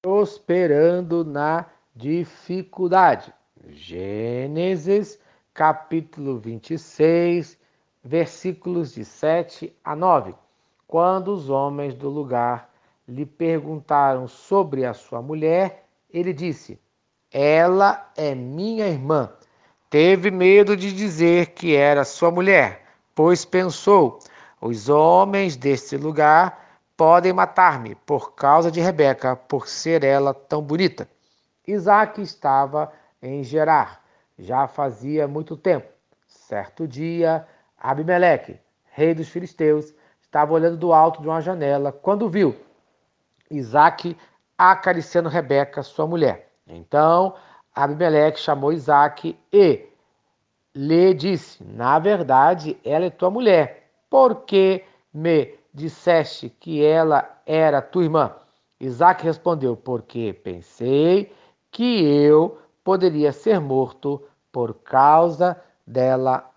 prosperando na dificuldade. Gênesis, capítulo 26, versículos de 7 a 9. Quando os homens do lugar lhe perguntaram sobre a sua mulher, ele disse: Ela é minha irmã. Teve medo de dizer que era sua mulher, pois pensou: os homens deste lugar podem matar-me por causa de Rebeca, por ser ela tão bonita. Isaac estava em Gerar, já fazia muito tempo. Certo dia, Abimeleque, rei dos filisteus, estava olhando do alto de uma janela quando viu Isaac acariciando Rebeca, sua mulher. Então, Abimeleque chamou Isaac e lhe disse: Na verdade, ela é tua mulher. Por que me disseste que ela era tua irmã? Isaac respondeu: Porque pensei que eu poderia ser morto por causa dela.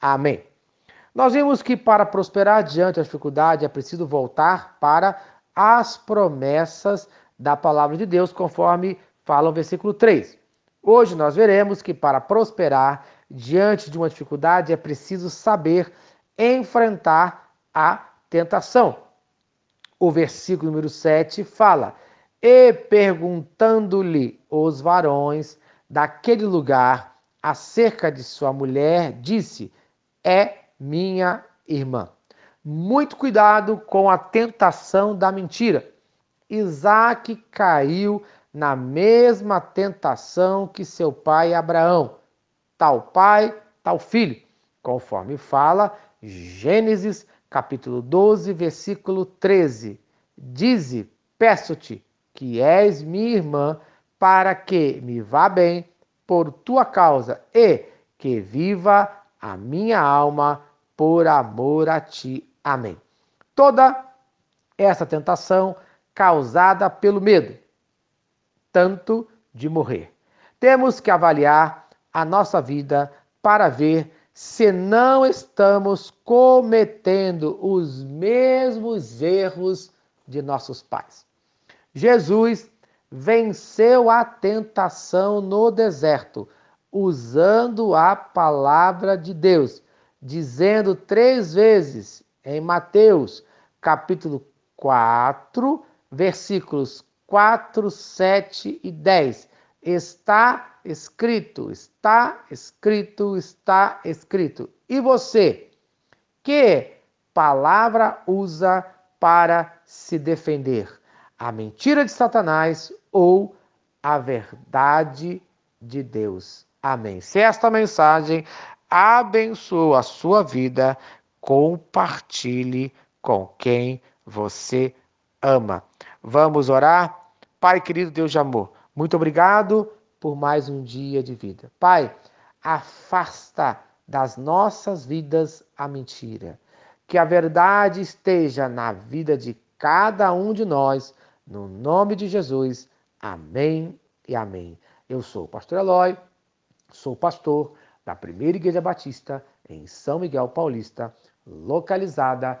Amém. Nós vimos que para prosperar diante da dificuldade é preciso voltar para as promessas da palavra de Deus, conforme fala o versículo 3. Hoje nós veremos que para prosperar diante de uma dificuldade é preciso saber enfrentar a tentação. O versículo número 7 fala: E perguntando-lhe os varões daquele lugar acerca de sua mulher, disse: É minha irmã. Muito cuidado com a tentação da mentira. Isaac caiu na mesma tentação que seu pai Abraão. Tal pai, tal filho, conforme fala Gênesis capítulo 12, versículo 13. Dize, peço-te, que és minha irmã, para que me vá bem por tua causa e que viva a minha alma por amor a ti. Amém. Toda essa tentação causada pelo medo, tanto de morrer. Temos que avaliar a nossa vida para ver se não estamos cometendo os mesmos erros de nossos pais. Jesus venceu a tentação no deserto, usando a palavra de Deus, dizendo três vezes em Mateus, capítulo 4, versículos 4, 7 e 10. Está escrito, está escrito, está escrito. E você, que palavra usa para se defender? A mentira de Satanás ou a verdade de Deus? Amém. Se esta mensagem abençoa a sua vida, compartilhe com quem você ama. Vamos orar? Pai querido Deus de amor, muito obrigado por mais um dia de vida. Pai, afasta das nossas vidas a mentira. Que a verdade esteja na vida de cada um de nós, no nome de Jesus. Amém e amém. Eu sou o pastor Eloy, sou pastor da Primeira Igreja Batista em São Miguel Paulista, localizada